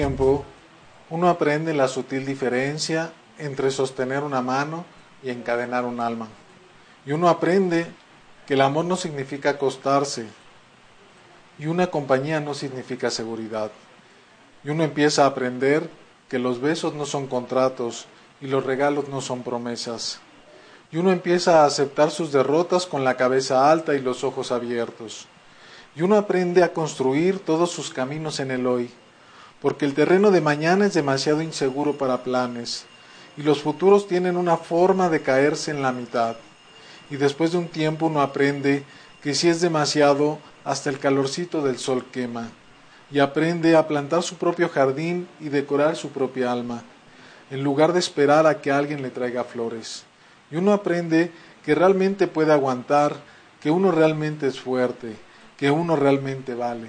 tiempo, uno aprende la sutil diferencia entre sostener una mano y encadenar un alma. Y uno aprende que el amor no significa acostarse y una compañía no significa seguridad. Y uno empieza a aprender que los besos no son contratos y los regalos no son promesas. Y uno empieza a aceptar sus derrotas con la cabeza alta y los ojos abiertos. Y uno aprende a construir todos sus caminos en el hoy, porque el terreno de mañana es demasiado inseguro para planes, y los futuros tienen una forma de caerse en la mitad. Y después de un tiempo uno aprende que si es demasiado, hasta el calorcito del sol quema, y aprende a plantar su propio jardín y decorar su propia alma, en lugar de esperar a que alguien le traiga flores. Y uno aprende que realmente puede aguantar, que uno realmente es fuerte, que uno realmente vale.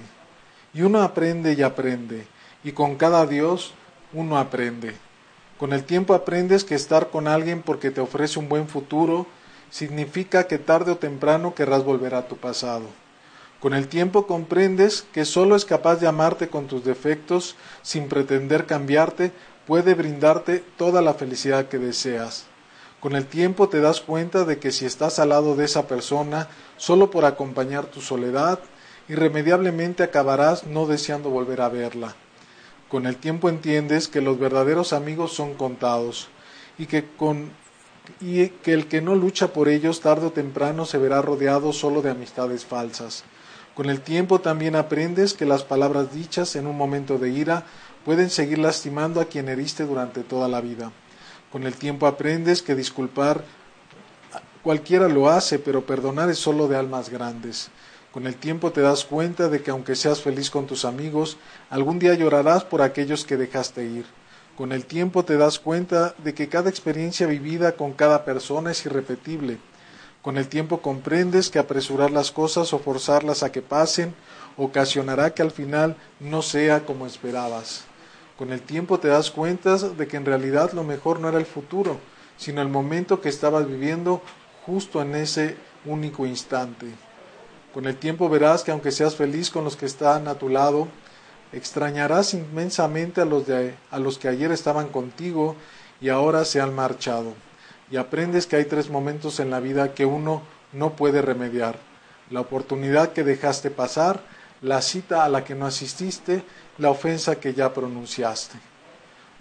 Y uno aprende y aprende, y con cada Dios uno aprende. Con el tiempo aprendes que estar con alguien porque te ofrece un buen futuro significa que tarde o temprano querrás volver a tu pasado. Con el tiempo comprendes que solo es capaz de amarte con tus defectos sin pretender cambiarte puede brindarte toda la felicidad que deseas. Con el tiempo te das cuenta de que si estás al lado de esa persona solo por acompañar tu soledad, irremediablemente acabarás no deseando volver a verla. Con el tiempo entiendes que los verdaderos amigos son contados y que, con, y que el que no lucha por ellos tarde o temprano se verá rodeado solo de amistades falsas. Con el tiempo también aprendes que las palabras dichas en un momento de ira pueden seguir lastimando a quien heriste durante toda la vida. Con el tiempo aprendes que disculpar cualquiera lo hace, pero perdonar es solo de almas grandes. Con el tiempo te das cuenta de que aunque seas feliz con tus amigos, algún día llorarás por aquellos que dejaste ir. Con el tiempo te das cuenta de que cada experiencia vivida con cada persona es irrepetible. Con el tiempo comprendes que apresurar las cosas o forzarlas a que pasen ocasionará que al final no sea como esperabas. Con el tiempo te das cuenta de que en realidad lo mejor no era el futuro, sino el momento que estabas viviendo justo en ese único instante. Con el tiempo verás que aunque seas feliz con los que están a tu lado, extrañarás inmensamente a los, de, a los que ayer estaban contigo y ahora se han marchado. Y aprendes que hay tres momentos en la vida que uno no puede remediar. La oportunidad que dejaste pasar, la cita a la que no asististe la ofensa que ya pronunciaste.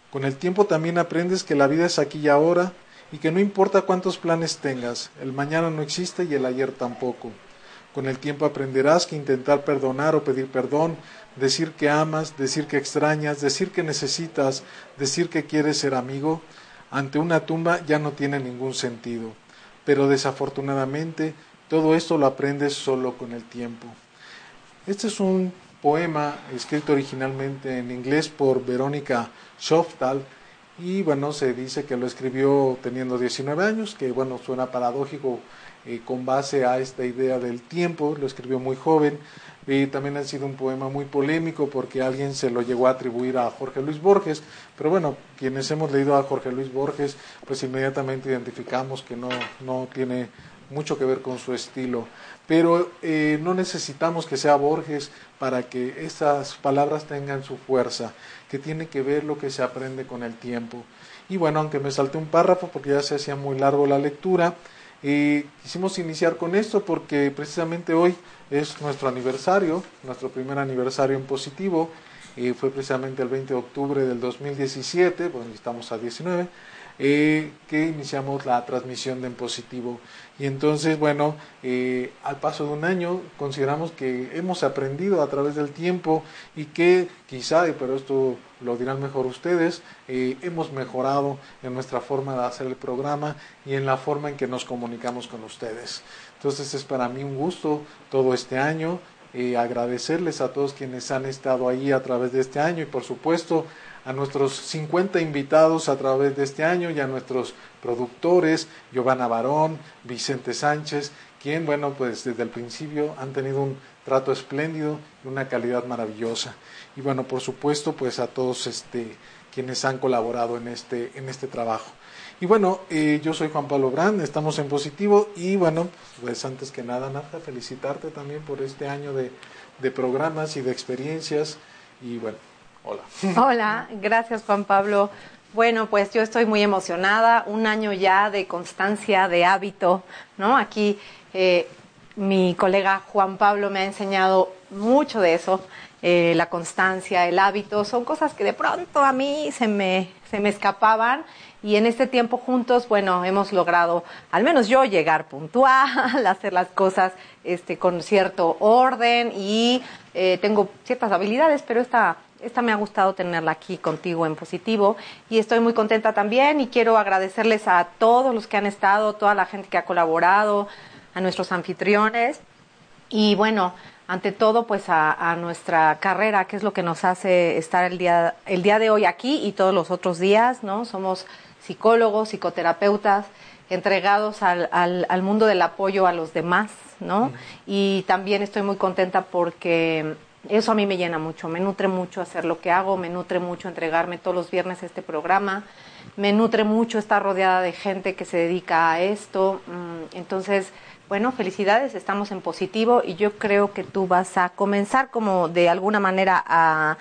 Con el tiempo también aprendes que la vida es aquí y ahora y que no importa cuántos planes tengas, el mañana no existe y el ayer tampoco. Con el tiempo aprenderás que intentar perdonar o pedir perdón, decir que amas, decir que extrañas, decir que necesitas, decir que quieres ser amigo, ante una tumba ya no tiene ningún sentido. Pero desafortunadamente todo esto lo aprendes solo con el tiempo. Este es un poema escrito originalmente en inglés por Verónica Schoftal y bueno, se dice que lo escribió teniendo 19 años, que bueno, suena paradójico eh, con base a esta idea del tiempo, lo escribió muy joven y también ha sido un poema muy polémico porque alguien se lo llegó a atribuir a Jorge Luis Borges, pero bueno, quienes hemos leído a Jorge Luis Borges, pues inmediatamente identificamos que no, no tiene mucho que ver con su estilo pero eh, no necesitamos que sea Borges para que esas palabras tengan su fuerza, que tiene que ver lo que se aprende con el tiempo. Y bueno, aunque me salté un párrafo porque ya se hacía muy largo la lectura, eh, quisimos iniciar con esto porque precisamente hoy es nuestro aniversario, nuestro primer aniversario en positivo, eh, fue precisamente el 20 de octubre del 2017, bueno, estamos a 19, eh, que iniciamos la transmisión de en positivo. Y entonces, bueno, eh, al paso de un año consideramos que hemos aprendido a través del tiempo y que quizá, pero esto lo dirán mejor ustedes, eh, hemos mejorado en nuestra forma de hacer el programa y en la forma en que nos comunicamos con ustedes. Entonces es para mí un gusto todo este año. agradecerles a todos quienes han estado ahí a través de este año y por supuesto a nuestros 50 invitados a través de este año y a nuestros productores, Giovanna Barón, Vicente Sánchez, quien, bueno, pues desde el principio han tenido un trato espléndido y una calidad maravillosa. Y bueno, por supuesto, pues a todos este, quienes han colaborado en este, en este trabajo. Y bueno, eh, yo soy Juan Pablo Brand, estamos en positivo y bueno, pues antes que nada, nada, felicitarte también por este año de, de programas y de experiencias y bueno, Hola. Hola, gracias Juan Pablo. Bueno, pues yo estoy muy emocionada, un año ya de constancia, de hábito, ¿no? Aquí eh, mi colega Juan Pablo me ha enseñado mucho de eso, eh, la constancia, el hábito, son cosas que de pronto a mí se me, se me escapaban y en este tiempo juntos, bueno, hemos logrado, al menos yo, llegar puntual, hacer las cosas este, con cierto orden y eh, tengo ciertas habilidades, pero esta, esta me ha gustado tenerla aquí contigo en positivo y estoy muy contenta también y quiero agradecerles a todos los que han estado, toda la gente que ha colaborado, a nuestros anfitriones y bueno, ante todo pues a, nuestra carrera, que es lo que nos hace estar el día, el día de hoy aquí y todos los otros días, ¿no? Somos psicólogos, psicoterapeutas, entregados al, al, mundo del apoyo a los demás, ¿no? Y también estoy muy contenta porque eso a mí me llena mucho, me nutre mucho hacer lo que hago, me nutre mucho entregarme todos los viernes a este programa, me nutre mucho estar rodeada de gente que se dedica a esto. Mm, entonces, bueno, felicidades, estamos en positivo y yo creo que tú vas a comenzar como de alguna manera a,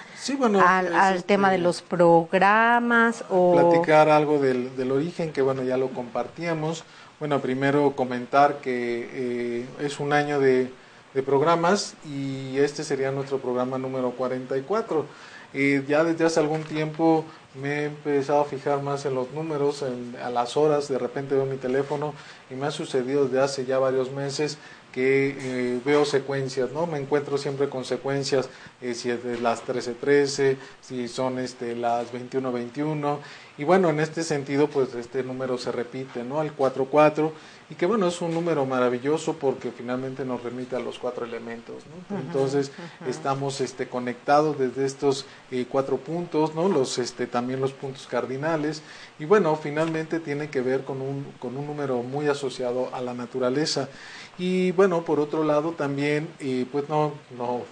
al, este, tema de los programas o... Platicar algo del, del, origen, que bueno, ya lo compartíamos. Bueno, primero comentar que eh, es un año de, de, programas y este sería nuestro programa número 44. y ya desde hace algún tiempo me he empezado a fijar más en los números, a las horas, de repente veo mi teléfono y me ha sucedido desde hace ya varios meses que eh, veo secuencias, ¿no? Me encuentro siempre con secuencias, eh, si es de las 13.13, si son este, las 21.21, y bueno, en este sentido, pues este número se repite, ¿no? Al 4.4, y que bueno, es un número maravilloso porque finalmente nos remite a los cuatro elementos, ¿no? Entonces, estamos este, conectados desde estos eh, cuatro puntos, ¿no? Los, este, también los puntos cardinales, y bueno, finalmente tiene que ver con un, con un número muy asociado a la naturaleza. Y bueno, por otro lado también, eh, pues no, no,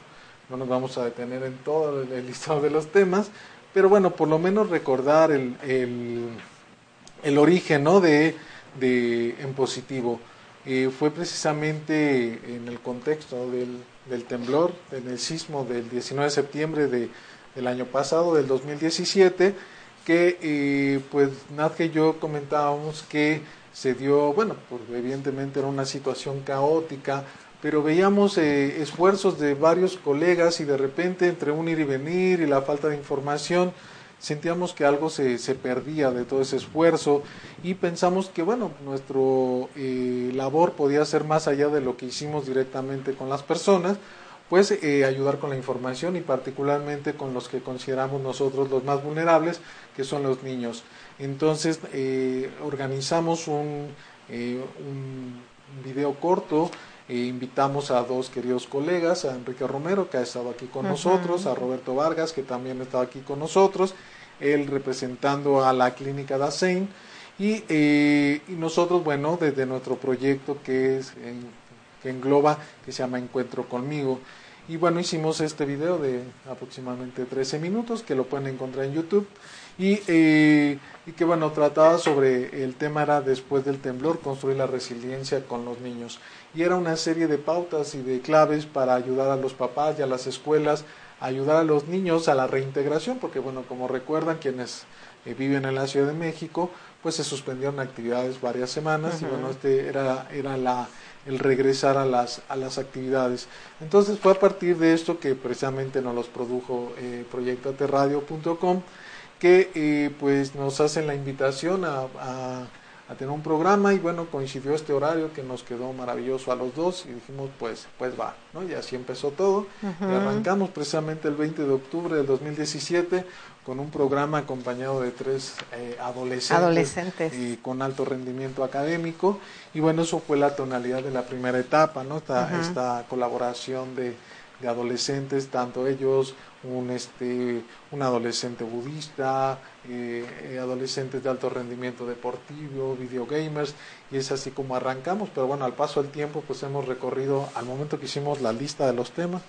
no nos vamos a detener en todo el listado de los temas, pero bueno, por lo menos recordar el, el, el origen ¿no? de, de en positivo. Eh, fue precisamente en el contexto del, temblor, en el sismo del 19 de septiembre de, del año pasado, del 2017, que eh, pues Nat y yo comentábamos que se dio, bueno, pues evidentemente era una situación caótica, pero veíamos eh, esfuerzos de varios colegas y de repente entre un ir y venir y la falta de información, sentíamos que algo se, se perdía de todo ese esfuerzo y pensamos que, bueno, nuestro eh, labor podía ser más allá de lo que hicimos directamente con las personas, pues eh, ayudar con la información y particularmente con los que consideramos nosotros los más vulnerables, que son los niños. Entonces eh, organizamos un, un, video corto, e invitamos a dos queridos colegas, a Enrique Romero, que ha estado aquí con nosotros, a Roberto Vargas, que también está aquí con nosotros, él representando a la clínica Dasein, y, y nosotros, bueno, desde nuestro proyecto que es que engloba, que se llama Encuentro conmigo. Y bueno, hicimos este video de aproximadamente 13 minutos que lo pueden encontrar en YouTube. Y, eh, y que bueno, trataba sobre el tema era después del temblor, construir la resiliencia con los niños. Y era una serie de pautas y de claves para ayudar a los papás y a las escuelas, ayudar a los niños a la reintegración, porque bueno, como recuerdan quienes eh, viven en la Ciudad de México, pues se suspendieron actividades varias semanas y bueno, este era, era la el regresar a las, a las actividades. Entonces fue a partir de esto que precisamente nos los produjo eh, proyectoaterradio.com que eh, pues nos hacen la invitación a, a, tener un programa y bueno coincidió este horario que nos quedó maravilloso a los dos y dijimos pues pues va ¿no? y así empezó todo y arrancamos precisamente el 20 de octubre del 2017 con un programa acompañado de tres eh, adolescentes, Y con alto rendimiento académico. Y bueno, eso fue la tonalidad de la primera etapa, ¿no? Esta, esta colaboración de, de, adolescentes, tanto ellos, un, este, un adolescente budista, eh, eh, adolescentes de alto rendimiento deportivo, videogamers, y es así como arrancamos. Pero bueno, al paso del tiempo, pues hemos recorrido, al momento que hicimos la lista de los temas,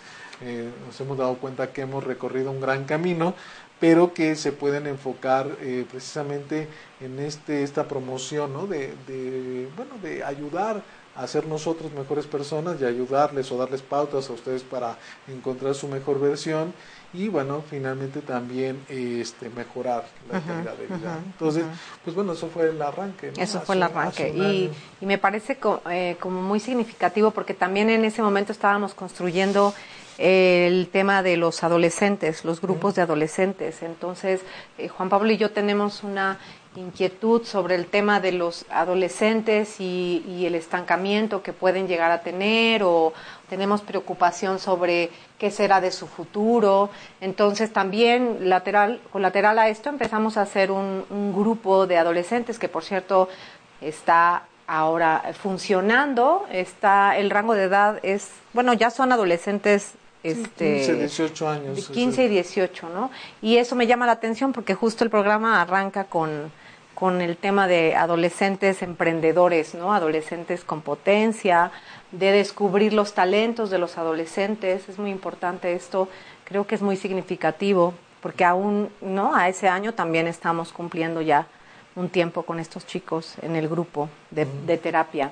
nos hemos dado cuenta que hemos recorrido un gran camino, pero que se pueden enfocar eh, precisamente en este, esta promoción ¿no? de, de, bueno, de ayudar a ser nosotros mejores personas y ayudarles o darles pautas a ustedes para encontrar su mejor versión y bueno, finalmente también este, mejorar la calidad de vida. Entonces, pues bueno, eso fue el arranque. Eso fue el arranque y, y, me parece eh, como muy significativo porque también en ese momento estábamos construyendo el tema de los adolescentes, los grupos de adolescentes. Entonces, eh, Juan Pablo y yo tenemos una inquietud sobre el tema de los adolescentes y, y, el estancamiento que pueden llegar a tener o tenemos preocupación sobre qué será de su futuro. Entonces también lateral, colateral a esto empezamos a hacer un, un grupo de adolescentes que por cierto está ahora funcionando, está el rango de edad es, bueno, ya son adolescentes este, 15, 18 años. 15 y 18, ¿no? Y eso me llama la atención porque justo el programa arranca con, con el tema de adolescentes emprendedores, ¿no? Adolescentes con potencia, de descubrir los talentos de los adolescentes. Es muy importante esto, creo que es muy significativo porque aún, ¿no? A ese año también estamos cumpliendo ya un tiempo con estos chicos en el grupo de, de terapia.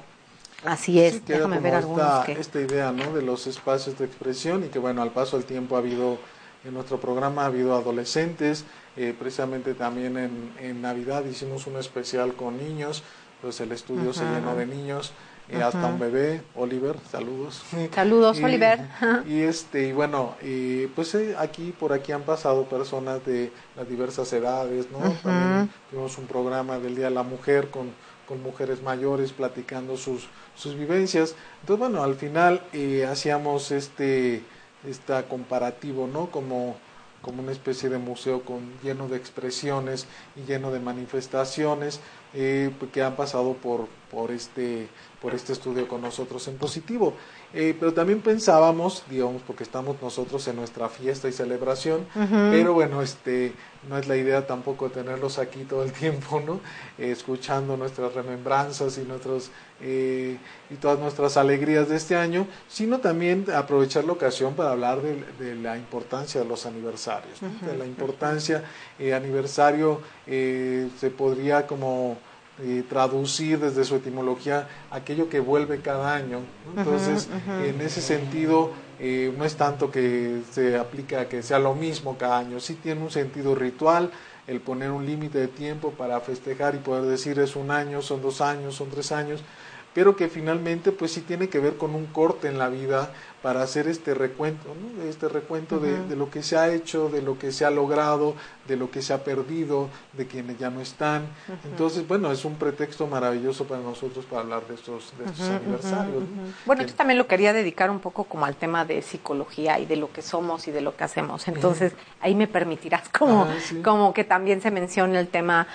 Así es, déjame ver esta, esta idea ¿no? de los espacios de expresión y que bueno, al paso del tiempo ha habido, en nuestro programa ha habido adolescentes, eh, precisamente también en, en, Navidad hicimos un especial con niños, pues el estudio se llenó de niños, eh, hasta un bebé, Oliver, saludos. Saludos, Oliver. Y este, y bueno, y pues eh, aquí, por aquí han pasado personas de las diversas edades, ¿no? También tuvimos un programa del Día de la Mujer con con mujeres mayores platicando sus, sus vivencias. Entonces, bueno, al final hacíamos este, esta comparativo, ¿no? Como, como una especie de museo con, lleno de expresiones y lleno de manifestaciones eh, que han pasado por, por, este, por este estudio con nosotros en positivo. Eh, pero también pensábamos, digamos, porque estamos nosotros en nuestra fiesta y celebración, pero bueno, este, no es la idea tampoco tenerlos aquí todo el tiempo, ¿no? Eh, escuchando nuestras remembranzas y nuestros eh, y todas nuestras alegrías de este año, sino también aprovechar la ocasión para hablar de, la importancia de los aniversarios, de la importancia eh, aniversario se podría como traducir desde su etimología aquello que vuelve cada año. Entonces, en ese sentido, eh, no es tanto que se aplica a que sea lo mismo cada año, sí tiene un sentido ritual el poner un límite de tiempo para festejar y poder decir es un año, son dos años, son tres años, pero que finalmente pues sí tiene que ver con un corte en la vida para hacer este recuento, ¿no? este recuento de, lo que se ha hecho, de lo que se ha logrado, de lo que se ha perdido, de quienes ya no están. Entonces, bueno, es un pretexto maravilloso para nosotros para hablar de estos, de estos aniversarios. Bueno, yo también lo quería dedicar un poco como al tema de psicología y de lo que somos y de lo que hacemos. Entonces, ahí me permitirás como, ah, como que también se mencione el tema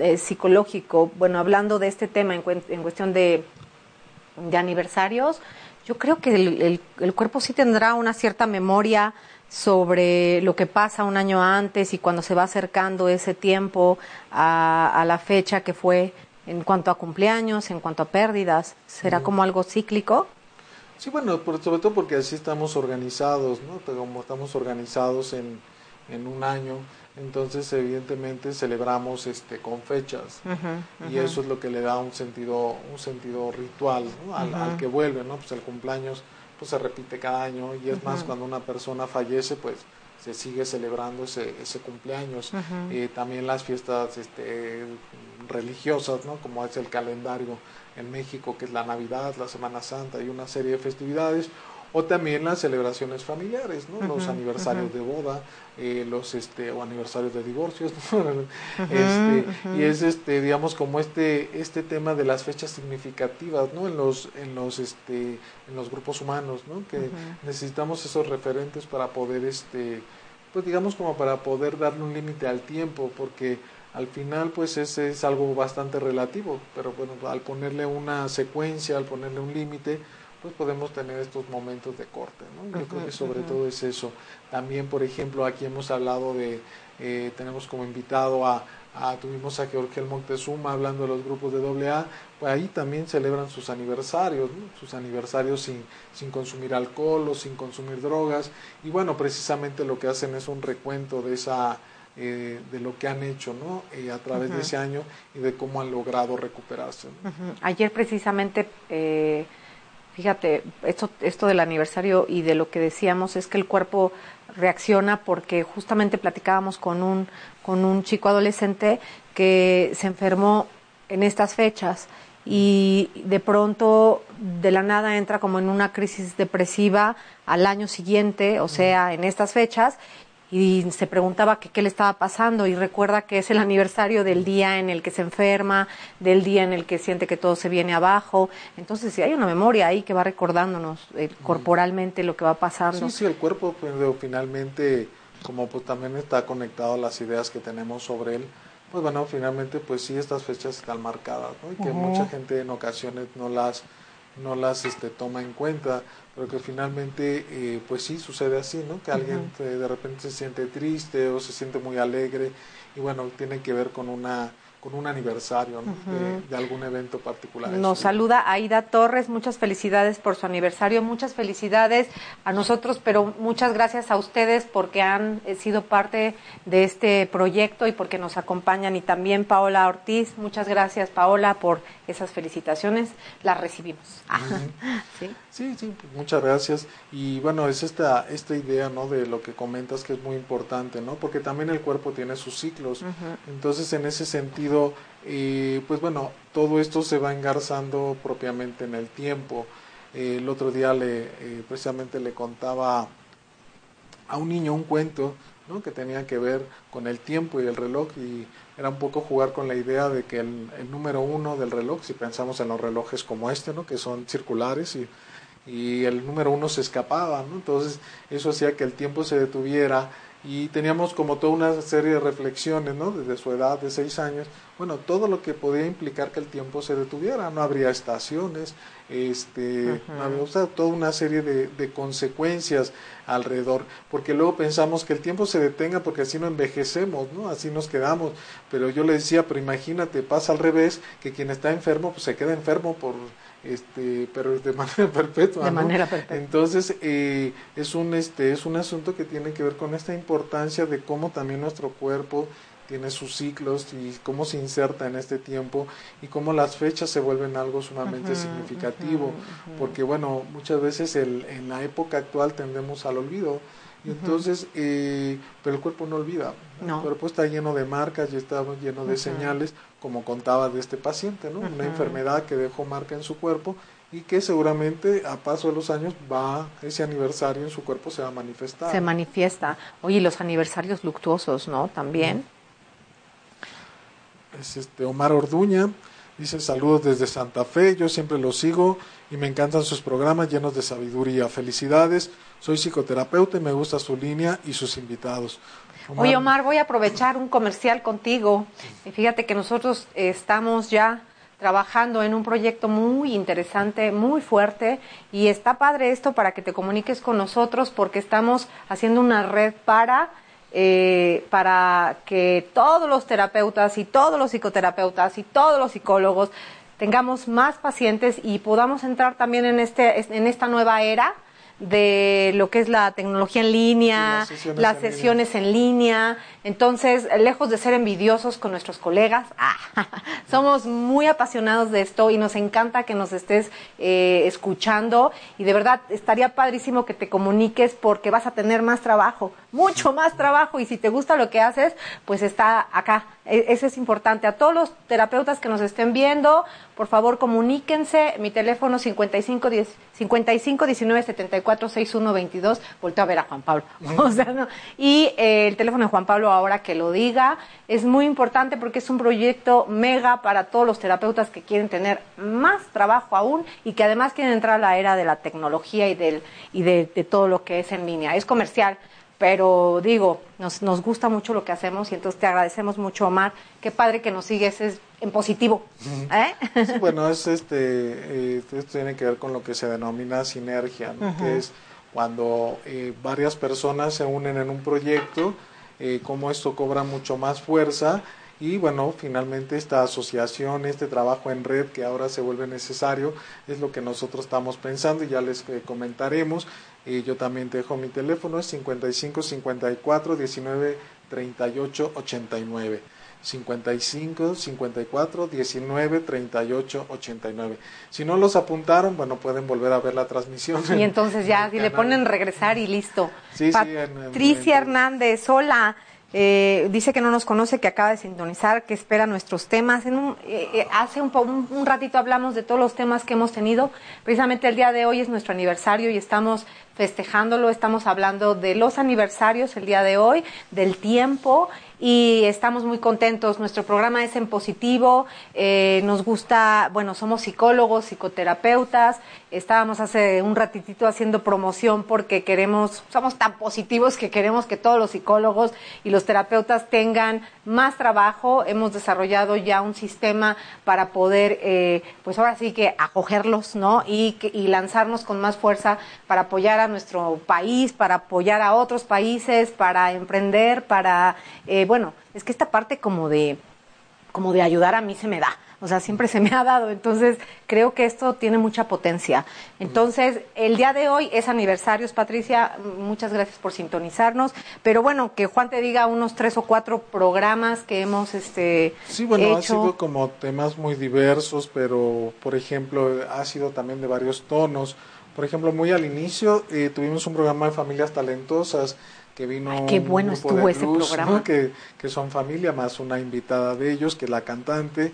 eh, psicológico. Bueno, hablando de este tema en, en cuestión de, de aniversarios, yo creo que el, el, cuerpo sí tendrá una cierta memoria sobre lo que pasa un año antes y cuando se va acercando ese tiempo a, a la fecha que fue en cuanto a cumpleaños, en cuanto a pérdidas. ¿Será como algo cíclico? Sí, bueno, sobre todo porque así estamos organizados, ¿no? Como estamos organizados en, en un año, entonces evidentemente celebramos este con fechas. Y eso es lo que le da un sentido un sentido ritual al, que vuelve no pues el cumpleaños pues se repite cada año. Y es más cuando una persona fallece pues se sigue celebrando ese, ese cumpleaños. Eh, también las fiestas este religiosas no como es el calendario en México que es la Navidad la Semana Santa y una serie de festividades o también las celebraciones familiares, ¿no? los aniversarios de boda, eh, los este o aniversarios de divorcios, este, y es este digamos como este este tema de las fechas significativas, ¿no? En los en los este en los grupos humanos, ¿no? Que necesitamos esos referentes para poder este pues digamos como para poder darle un límite al tiempo, porque al final pues ese es algo bastante relativo, pero bueno, al ponerle una secuencia, al ponerle un límite, pues podemos tener estos momentos de corte, ¿no? Yo creo que sobre todo es eso. También, por ejemplo, aquí hemos hablado de, eh, tenemos como invitado a, tuvimos a Georgel Montezuma hablando de los grupos de AA, pues ahí también celebran sus aniversarios, sus aniversarios sin, sin consumir alcohol o sin consumir drogas, y bueno, precisamente lo que hacen es un recuento de esa eh, de lo que han hecho ¿no? Eh, a través de ese año y de cómo han logrado recuperarse. Ayer precisamente, eh, fíjate, esto, esto del aniversario y de lo que decíamos es que el cuerpo reacciona porque justamente platicábamos con un, con un chico adolescente que se enfermó en estas fechas y de pronto de la nada entra como en una crisis depresiva al año siguiente, o sea, en estas fechas, y se preguntaba qué le estaba pasando y recuerda que es el aniversario del día en el que se enferma, del día en el que siente que todo se viene abajo. Entonces, si hay una memoria ahí que va recordándonos eh, corporalmente lo que va pasando. Sí, sí, el cuerpo pues, finalmente, como pues también está conectado a las ideas que tenemos sobre él, pues bueno, finalmente pues sí estas fechas están marcadas, ¿no? Y que mucha gente en ocasiones no las no las este, toma en cuenta, pero que finalmente eh, pues sí sucede así, ¿no? Que alguien de repente se siente triste o se siente muy alegre y bueno, tiene que ver con una con un aniversario de, algún evento particular. Nos saluda Aida Torres, muchas felicidades por su aniversario, muchas felicidades a nosotros, pero muchas gracias a ustedes porque han eh, sido parte de este proyecto y porque nos acompañan y también Paola Ortiz, muchas gracias Paola por esas felicitaciones, las recibimos. ¿Sí? sí, sí, muchas gracias. Y bueno, es esta, esta idea ¿no? de lo que comentas que es muy importante, ¿no? porque también el cuerpo tiene sus ciclos, entonces en ese sentido, y pues bueno, todo esto se va engarzando propiamente en el tiempo. el otro día le, eh, precisamente le contaba a un niño un cuento ¿no? que tenía que ver con el tiempo y el reloj y era un poco jugar con la idea de que el, número uno del reloj, si pensamos en los relojes como este, ¿no? que son circulares y, y el número uno se escapaba, ¿no? entonces eso hacía que el tiempo se detuviera y teníamos como toda una serie de reflexiones, ¿no? Desde su edad de seis años, bueno, todo lo que podía implicar que el tiempo se detuviera, no habría estaciones, este, o sea, toda una serie de, de, consecuencias alrededor, porque luego pensamos que el tiempo se detenga porque así no envejecemos, ¿no? Así nos quedamos, pero yo le decía, pero imagínate, pasa al revés, que quien está enfermo, pues se queda enfermo por este pero de manera perpetua de manera perpetua. Entonces eh, es un este es un asunto que tiene que ver con esta importancia de cómo también nuestro cuerpo tiene sus ciclos y cómo se inserta en este tiempo y cómo las fechas se vuelven algo sumamente significativo. porque bueno muchas veces el, en la época actual tendemos al olvido. Y entonces eh, pero el cuerpo no olvida el cuerpo está lleno de marcas y está lleno de señales como contaba de este paciente, ¿no? Una enfermedad que dejó marca en su cuerpo y que seguramente a paso de los años va, ese aniversario en su cuerpo se va a manifestar. Se manifiesta. Oye, los aniversarios luctuosos, ¿no? También. Es este Omar Orduña, dice saludos desde Santa Fe, yo siempre los sigo y me encantan sus programas llenos de sabiduría. Felicidades, soy psicoterapeuta y me gusta su línea y sus invitados. Oye, Omar, voy a aprovechar un comercial contigo. Fíjate que nosotros estamos ya trabajando en un proyecto muy interesante, muy fuerte, y está padre esto para que te comuniques con nosotros porque estamos haciendo una red para, eh, para que todos los terapeutas y todos los psicoterapeutas y todos los psicólogos tengamos más pacientes y podamos entrar también en, este, en esta nueva era de lo que es la tecnología en línea, las sesiones, en, línea. Entonces, lejos de ser envidiosos con nuestros colegas, somos muy apasionados de esto y nos encanta que nos estés eh, escuchando y de verdad estaría padrísimo que te comuniques porque vas a tener más trabajo, mucho más trabajo y si te gusta lo que haces, pues está acá. E, eso es importante. A todos los terapeutas que nos estén viendo, por favor comuníquense. Mi teléfono 55 55 19 74 61 22. Volteo a ver a Juan Pablo. Y eh, el teléfono de Juan Pablo ahora que lo diga es muy importante porque es un proyecto mega para todos los terapeutas que quieren tener más trabajo aún y que además quieren entrar a la era de la tecnología y, del, y de, de todo lo que es en línea. Es comercial pero digo, nos, nos gusta mucho lo que hacemos y entonces te agradecemos mucho, Omar. Qué padre que nos sigues es en positivo. ¿eh? bueno, es este, eh, esto tiene que ver con lo que se denomina sinergia, que es cuando eh, varias personas se unen en un proyecto, eh, como esto cobra mucho más fuerza y bueno, finalmente esta asociación, este trabajo en red que ahora se vuelve necesario, es lo que nosotros estamos pensando y ya les comentaremos. yo también dejo mi teléfono, es 55 54 19 3889. 55 54 19 38 89. Si no los apuntaron, bueno, pueden volver a ver la transmisión. Y entonces ya, si le ponen regresar y listo. Sí, Patricia Hernández, hola. Eh, dice que no nos conoce, que acaba de sintonizar, que espera nuestros temas. En un, eh, eh, hace un, un, ratito hablamos de todos los temas que hemos tenido. Precisamente el día de hoy es nuestro aniversario y estamos festejándolo. Estamos hablando de los aniversarios el día de hoy, del tiempo y estamos muy contentos. Nuestro programa es en positivo, eh, nos gusta, bueno, somos psicólogos, psicoterapeutas, estábamos hace un ratitito haciendo promoción porque queremos, somos tan positivos que queremos que todos los psicólogos y los terapeutas tengan más trabajo. Hemos desarrollado ya un sistema para poder, eh, pues ahora sí que acogerlos, ¿no? Y, y lanzarnos con más fuerza para apoyar a nuestro país, para apoyar a otros países, para emprender, para, eh, bueno, es que esta parte como de, como de ayudar a mí se me da. O sea, siempre se me ha dado. Entonces, creo que esto tiene mucha potencia. Entonces, el día de hoy es aniversarios, Patricia. Muchas gracias por sintonizarnos. Pero bueno, que Juan te diga unos tres o cuatro programas que hemos este, Sí, bueno, ha sido como temas muy diversos, pero, por ejemplo, ha sido también de varios tonos. Por ejemplo, muy al inicio eh, tuvimos un programa de familias talentosas que vino qué bueno estuvo ese programa. que, que, son familia más una invitada de ellos que es la cantante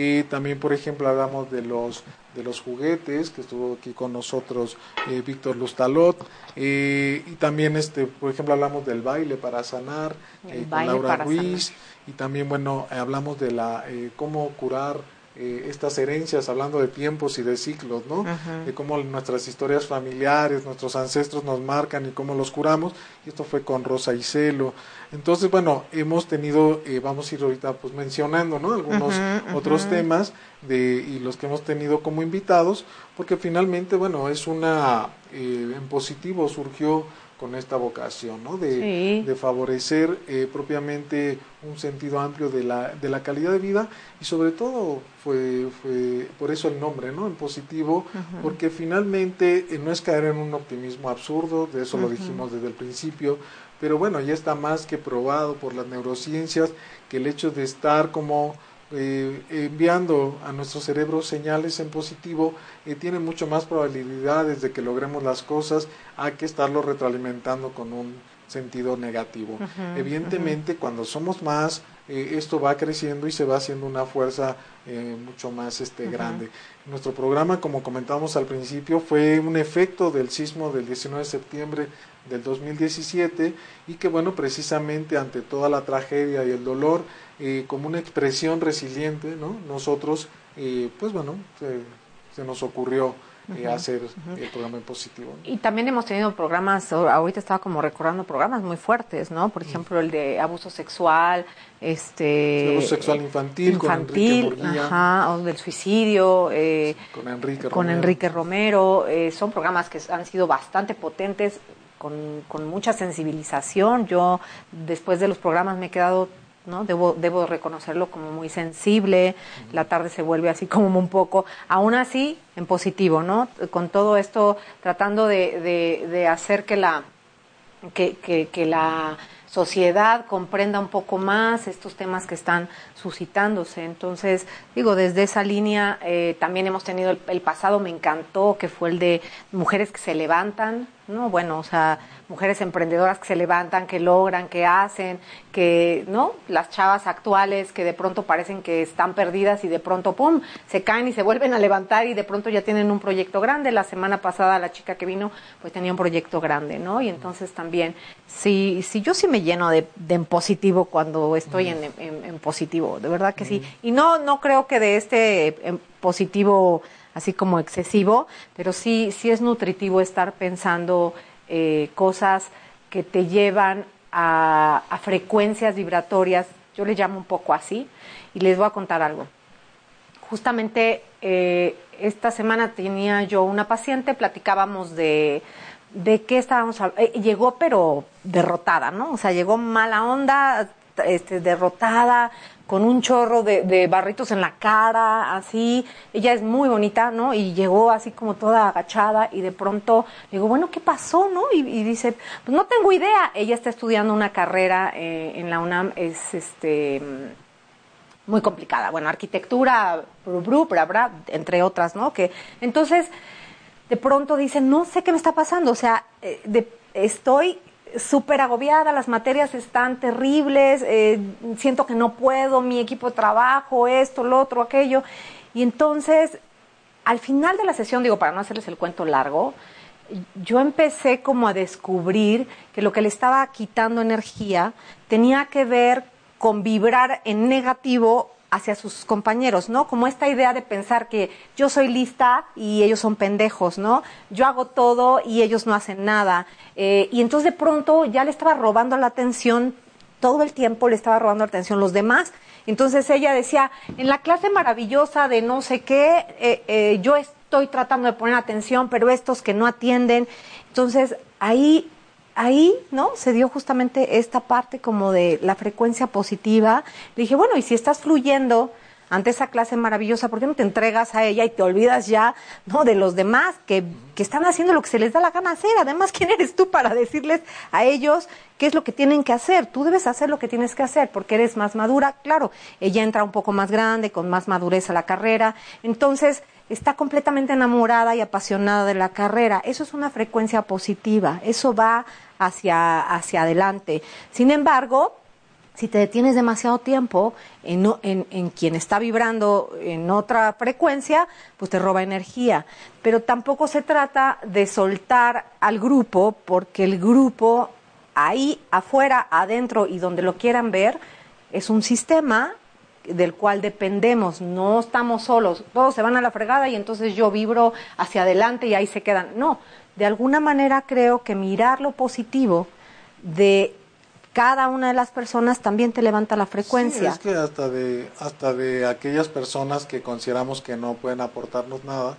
y también por ejemplo hablamos de los de los juguetes que estuvo aquí con nosotros eh, Víctor Lustalot. Eh, y también este por ejemplo hablamos del baile para sanar eh, con Laura Ruiz. Y también bueno hablamos de la cómo curar eh, estas herencias, hablando de tiempos y de ciclos, ¿no? De cómo nuestras historias familiares, nuestros ancestros nos marcan y cómo los curamos. Y esto fue con Rosa y Celo. Entonces, bueno, hemos tenido, eh, vamos a ir ahorita pues mencionando, ¿no? Algunos otros temas de, y los que hemos tenido como invitados, porque finalmente, bueno, es una, eh, en positivo surgió con esta vocación, ¿no? De, de favorecer eh, propiamente un sentido amplio de la, de la calidad de vida y sobre todo fue, fue por eso el nombre, ¿no? En positivo, porque finalmente eh, no es caer en un optimismo absurdo, de eso lo dijimos desde el principio, pero bueno, ya está más que probado por las neurociencias que el hecho de estar como eh, enviando a nuestro cerebro señales en positivo eh, tiene mucho más probabilidades de que logremos las cosas a que estarlo retroalimentando con un sentido negativo. Evidentemente, cuando somos más, eh, esto va creciendo y se va haciendo una fuerza eh, mucho más este, grande. Nuestro programa, como comentamos al principio, fue un efecto del sismo del 19 de septiembre del 2017 y que, bueno, precisamente ante toda la tragedia y el dolor, eh, como una expresión resiliente, ¿no? Nosotros, eh, pues bueno, se, nos ocurrió eh, hacer el programa en positivo. Y también hemos tenido programas, ahorita estaba como recordando programas muy fuertes, ¿no? Por ejemplo, el de abuso sexual, este... abuso sexual infantil, infantil con Enrique ajá, o del suicidio. con Enrique con Romero. Enrique Romero. son programas que han sido bastante potentes, con, con mucha sensibilización. Yo, después de los programas, me he quedado ¿no? Debo, debo reconocerlo como muy sensible, la tarde se vuelve así como un poco, aún así en positivo, ¿no? Con todo esto tratando de, de, hacer que la, que, que, que la sociedad comprenda un poco más estos temas que están suscitándose. Entonces, digo, desde esa línea eh, también hemos tenido el, el, pasado, me encantó, que fue el de mujeres que se levantan, ¿no? Bueno, o sea, mujeres emprendedoras que se levantan, que logran, que hacen, que, ¿no? Las chavas actuales que de pronto parecen que están perdidas y de pronto, ¡pum!, se caen y se vuelven a levantar y de pronto ya tienen un proyecto grande. La semana pasada la chica que vino, pues tenía un proyecto grande, ¿no? Y entonces también, sí, sí yo sí me lleno de, de en positivo cuando estoy en, en, en, positivo, de verdad que sí. Y no, no creo que de este positivo así como excesivo, pero sí, sí es nutritivo estar pensando eh, cosas que te llevan a, a, frecuencias vibratorias, yo le llamo un poco así, y les voy a contar algo. Justamente eh, esta semana tenía yo una paciente, platicábamos de, de qué estábamos hablando, eh, llegó pero derrotada, ¿no? O sea, llegó mala onda, este, derrotada, con un chorro de, barritos en la cara, así. Ella es muy bonita, ¿no? Y llegó así como toda agachada y de pronto digo, bueno, ¿qué pasó, no? Y, dice, pues no tengo idea. Ella está estudiando una carrera eh, en la UNAM, es este muy complicada. Bueno, arquitectura, bru, bra, bra, entre otras, ¿no? Que entonces de pronto dice, no sé qué me está pasando, o sea, eh, de, estoy súper agobiada, las materias están terribles, eh, siento que no puedo, mi equipo de trabajo, esto, lo otro, aquello. Y entonces, al final de la sesión, digo, para no hacerles el cuento largo, yo empecé como a descubrir que lo que le estaba quitando energía tenía que ver con vibrar en negativo hacia sus compañeros, ¿no? Como esta idea de pensar que yo soy lista y ellos son pendejos, ¿no? Yo hago todo y ellos no hacen nada. Eh, y entonces de pronto ya le estaba robando la atención, todo el tiempo le estaba robando la atención los demás. Entonces ella decía, en la clase maravillosa de no sé qué, eh, eh, yo estoy tratando de poner atención, pero estos que no atienden. Entonces ahí ahí, ¿no? Se dio justamente esta parte como de la frecuencia positiva. Le dije, bueno, y si estás fluyendo ante esa clase maravillosa, ¿por qué no te entregas a ella y te olvidas ya, ¿no? De los demás que, que están haciendo lo que se les da la gana hacer. Además, ¿quién eres tú para decirles a ellos qué es lo que tienen que hacer? Tú debes hacer lo que tienes que hacer porque eres más madura. Claro, ella entra un poco más grande, con más madurez a la carrera. Entonces, está completamente enamorada y apasionada de la carrera. Eso es una frecuencia positiva, eso va hacia, hacia adelante. Sin embargo, si te detienes demasiado tiempo en, en, quien está vibrando en otra frecuencia, pues te roba energía. Pero tampoco se trata de soltar al grupo, porque el grupo ahí afuera, adentro y donde lo quieran ver, es un sistema del cual dependemos, no estamos solos, todos se van a la fregada y entonces yo vibro hacia adelante y ahí se quedan. No, de alguna manera creo que mirar lo positivo de cada una de las personas también te levanta la frecuencia. Sí, es que hasta de, hasta de aquellas personas que consideramos que no pueden aportarnos nada,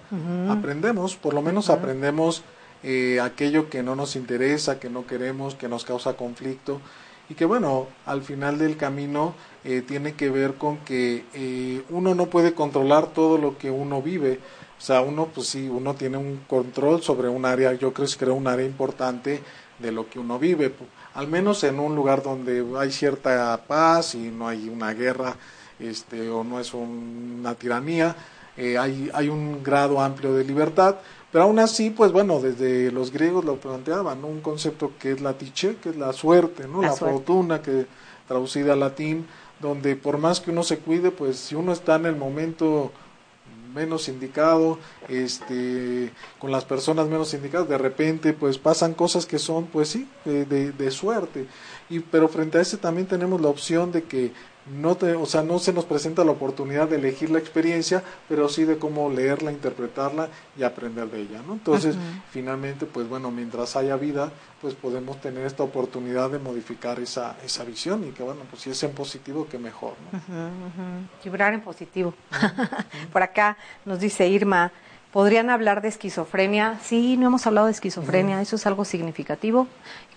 aprendemos, por lo menos aprendemos eh, aquello que no nos interesa, que no queremos, que nos causa conflicto y que bueno, al final del camino eh, tiene que ver con que eh, uno no puede controlar todo lo que uno vive. O sea, uno, pues sí, uno tiene un control sobre un área, yo creo que creo un área importante de lo que uno vive, al menos en un lugar donde hay cierta paz y no hay una guerra este, o no es una tiranía, eh, hay, hay un grado amplio de libertad, pero aún así, pues bueno, desde los griegos lo planteaban, un concepto que es la tiche, que es la suerte, ¿no? la, fortuna, que traducida al latín, donde por más que uno se cuide, pues si uno está en el momento menos indicado, este, con las personas menos indicadas, de repente pues pasan cosas que son pues sí, de, de, de suerte. Y, pero frente a ese también tenemos la opción de que no te, o sea, no se nos presenta la oportunidad de elegir la experiencia, pero sí de cómo leerla, interpretarla y aprender de ella, ¿no? Entonces, finalmente, pues bueno, mientras haya vida, pues podemos tener esta oportunidad de modificar esa, esa visión y que bueno, pues si es en positivo, que mejor, ¿no? Vibrar en positivo. Por acá nos dice Irma, ¿podrían hablar de esquizofrenia? Sí, no hemos hablado de esquizofrenia, eso es algo significativo.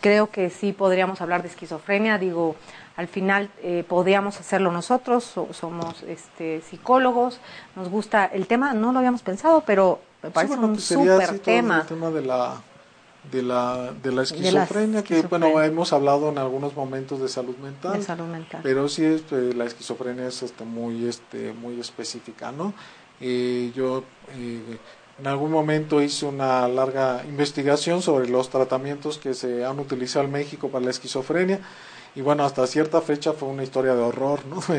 Creo que sí podríamos hablar de esquizofrenia, digo, al final eh, podríamos hacerlo nosotros, somos este, psicólogos, nos gusta el tema, no lo habíamos pensado, pero me parece un pues súper tema. El tema de la, de la, de la esquizofrenia, que bueno, hemos hablado en algunos momentos de salud mental, de salud mental. pero sí este, la esquizofrenia es este, muy, este, muy específica, ¿no? Eh, yo eh, en algún momento hice una larga investigación sobre los tratamientos que se han utilizado en México para la esquizofrenia. Y bueno, hasta cierta fecha fue una historia de horror, ¿no?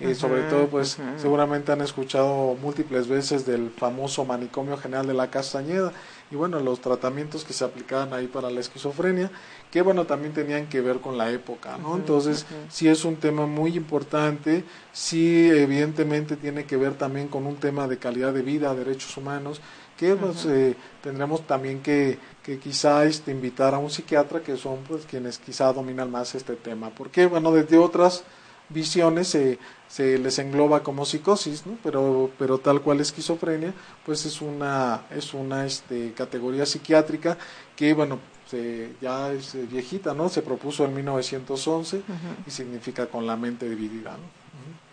Eh, sobre todo, pues seguramente han escuchado múltiples veces del famoso manicomio general de la Castañeda y bueno, los tratamientos que se aplicaban ahí para la esquizofrenia, que bueno, también tenían que ver con la época, ¿no? Entonces, sí es un tema muy importante, sí evidentemente tiene que ver también con un tema de calidad de vida, derechos humanos, que pues, eh, tendremos también que, que quizá este, invitar a un psiquiatra que son pues quienes quizá dominan más este tema. Porque, bueno, desde otras visiones se, se les engloba como psicosis, ¿no? pero, pero tal cual esquizofrenia, pues es una, es una este, categoría psiquiátrica que, bueno, se, ya es eh, viejita, ¿no? Se propuso en 1911 y significa con la mente dividida, ¿no?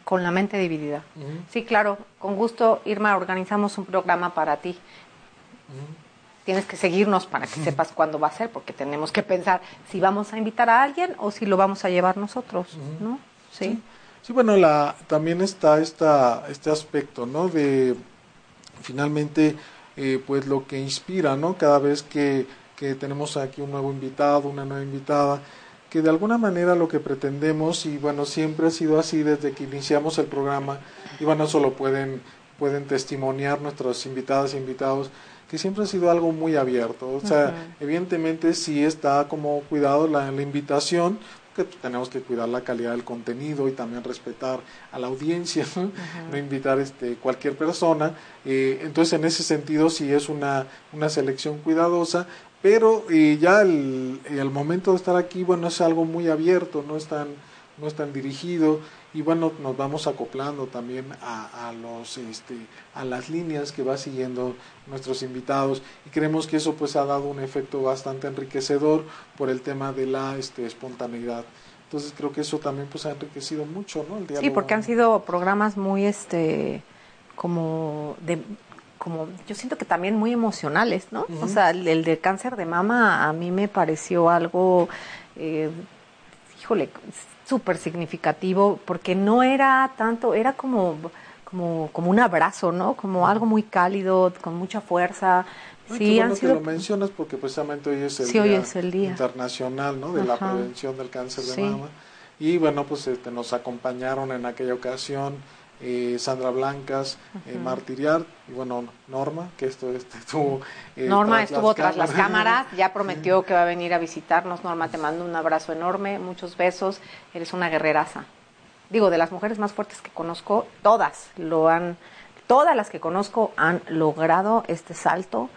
Con la mente dividida. Sí, claro, con gusto, Irma, organizamos un programa para ti. Tienes que seguirnos para que sepas cuándo va a ser, porque tenemos que pensar si vamos a invitar a alguien o si lo vamos a llevar nosotros, ¿no? Sí. sí. bueno, la, también está esta, este aspecto, ¿no? De finalmente, eh, pues lo que inspira, ¿no? Cada vez que, que tenemos aquí un nuevo invitado, una nueva invitada, que de alguna manera lo que pretendemos, y bueno, siempre ha sido así desde que iniciamos el programa, y bueno, eso lo pueden, pueden testimoniar nuestros invitadas e invitados, que siempre ha sido algo muy abierto. O sea, evidentemente sí está como cuidado la, la invitación, que tenemos que cuidar la calidad del contenido y también respetar a la audiencia, no, invitar este, cualquier persona. Eh, entonces, en ese sentido, sí es una, una selección cuidadosa, pero eh, ya el, el, momento de estar aquí, bueno, es algo muy abierto, no es tan, no es tan dirigido y bueno, nos vamos acoplando también a, a, los, este, a las líneas que va siguiendo nuestros invitados y creemos que eso pues ha dado un efecto bastante enriquecedor por el tema de la este, espontaneidad. Entonces creo que eso también pues ha enriquecido mucho, ¿no? El diálogo. Sí, porque han sido programas muy, este, como de como yo siento que también muy emocionales, ¿no? O sea, el, el, de cáncer de mama a mí me pareció algo, eh, híjole, súper significativo, porque no era tanto, era como, como, como un abrazo, ¿no? Como algo muy cálido, con mucha fuerza. sí, han sido... que lo mencionas porque precisamente hoy es el, sí, día, hoy es el día, internacional, ¿no? De la prevención del cáncer de mama. Y bueno, pues este, nos acompañaron en aquella ocasión eh, Sandra Blancas, eh, Martiriar, y bueno, Norma, que esto este, estuvo... Eh, Norma estuvo tras las cámaras, ya prometió que va a venir a visitarnos. Norma, te mando un abrazo enorme, muchos besos, eres una guerreraza. Digo, de las mujeres más fuertes que conozco, todas lo han, todas las que conozco han logrado este salto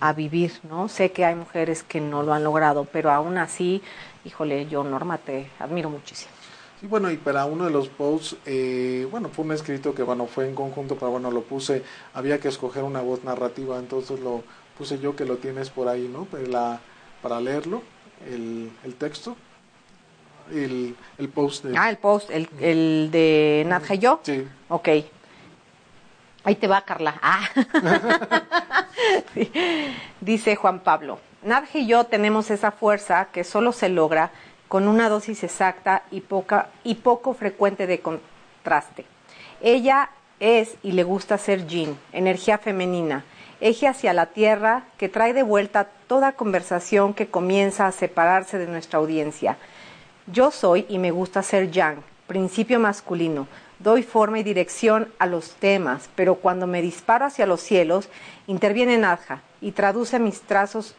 a vivir, ¿no? Sé que hay mujeres que no lo han logrado, pero aún así, híjole, yo Norma te admiro muchísimo. Sí, bueno, y para uno de los posts, eh, bueno, fue un escrito que, bueno, fue en conjunto, pero bueno, lo puse, había que escoger una voz narrativa, entonces lo puse yo que lo tienes por ahí, ¿no? Para, para leerlo, el, el texto, el, el post. De... Ah, el post, el, el de Nadja y yo. Sí. Ok. Ahí te va, Carla. Ah. sí. Dice Juan Pablo, Nadja y yo tenemos esa fuerza que solo se logra con una dosis exacta y, poca, y poco frecuente de contraste. Ella es y le gusta ser Jean, energía femenina, eje hacia la tierra que trae de vuelta toda conversación que comienza a separarse de nuestra audiencia. Yo soy y me gusta ser Yang, principio masculino. Doy forma y dirección a los temas, pero cuando me disparo hacia los cielos, interviene Nadja y traduce mis trazos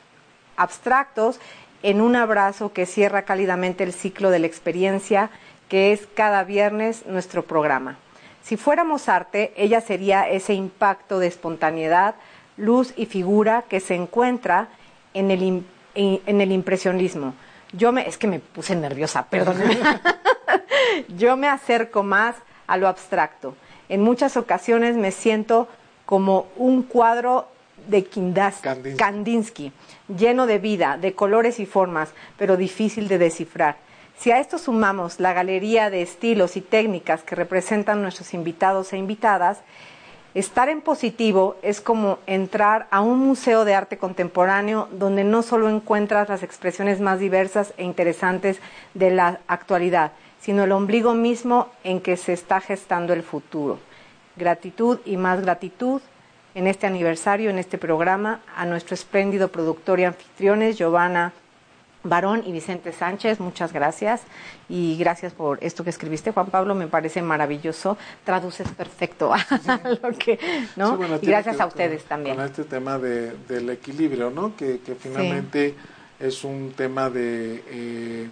abstractos en un abrazo que cierra cálidamente el ciclo de la experiencia, que es cada viernes nuestro programa. Si fuéramos arte, ella sería ese impacto de espontaneidad, luz y figura que se encuentra en el, en, el impresionismo. Yo me, es que me puse nerviosa, perdónenme. Yo me acerco más a lo abstracto. En muchas ocasiones me siento como un cuadro de Kandinsky. lleno de vida, de colores y formas, pero difícil de descifrar. Si a esto sumamos la galería de estilos y técnicas que representan nuestros invitados e invitadas, estar en positivo es como entrar a un museo de arte contemporáneo donde no solo encuentras las expresiones más diversas e interesantes de la actualidad, sino el ombligo mismo en que se está gestando el futuro. Gratitud y más gratitud en este aniversario, en este programa, a nuestro espléndido productor y anfitriones, Giovanna Barón y Vicente Sánchez, muchas gracias y gracias por esto que escribiste, Juan Pablo, me parece maravilloso, traduces perfecto a lo que, ¿no? y gracias a ustedes también. Con este tema de, del equilibrio, ¿no? Que, que finalmente es un tema de, eh,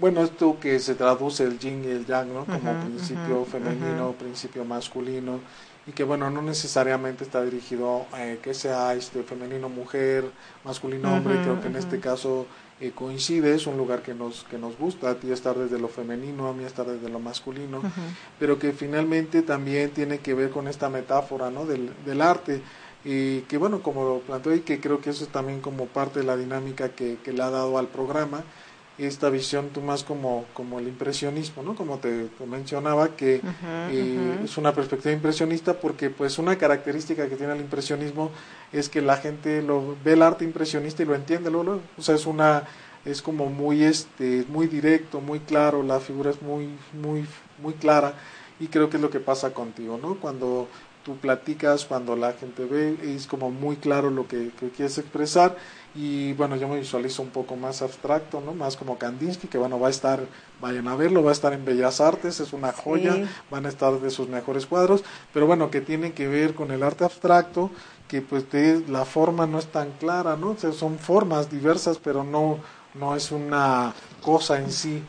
bueno, esto que se traduce el yin y el yang, ¿no? Como principio femenino, principio masculino y que bueno no necesariamente está dirigido a eh, que sea este femenino mujer masculino hombre creo que en este caso eh, coincide es un lugar que nos que nos gusta a ti estar desde lo femenino a mí estar desde lo masculino pero que finalmente también tiene que ver con esta metáfora no del, del arte y que bueno, como lo planteó y que creo que eso es también como parte de la dinámica que, que le ha dado al programa, esta visión tú más como, como el impresionismo, ¿no? Como te, mencionaba, que eh, es una perspectiva impresionista porque pues una característica que tiene el impresionismo es que la gente lo ve el arte impresionista y lo entiende, luego, o sea, es una es como muy este muy directo, muy claro, la figura es muy muy muy clara y creo que es lo que pasa contigo, ¿no? Cuando tú platicas, cuando la gente ve, es como muy claro lo que, quieres expresar y bueno, yo me visualizo un poco más abstracto, ¿no? Más como Kandinsky, que bueno, va a estar, vayan a verlo, va a estar en Bellas Artes, es una joya, van a estar de sus mejores cuadros, pero bueno, que tiene que ver con el arte abstracto, que pues la forma no es tan clara, ¿no? son formas diversas, pero no, no es una cosa en sí.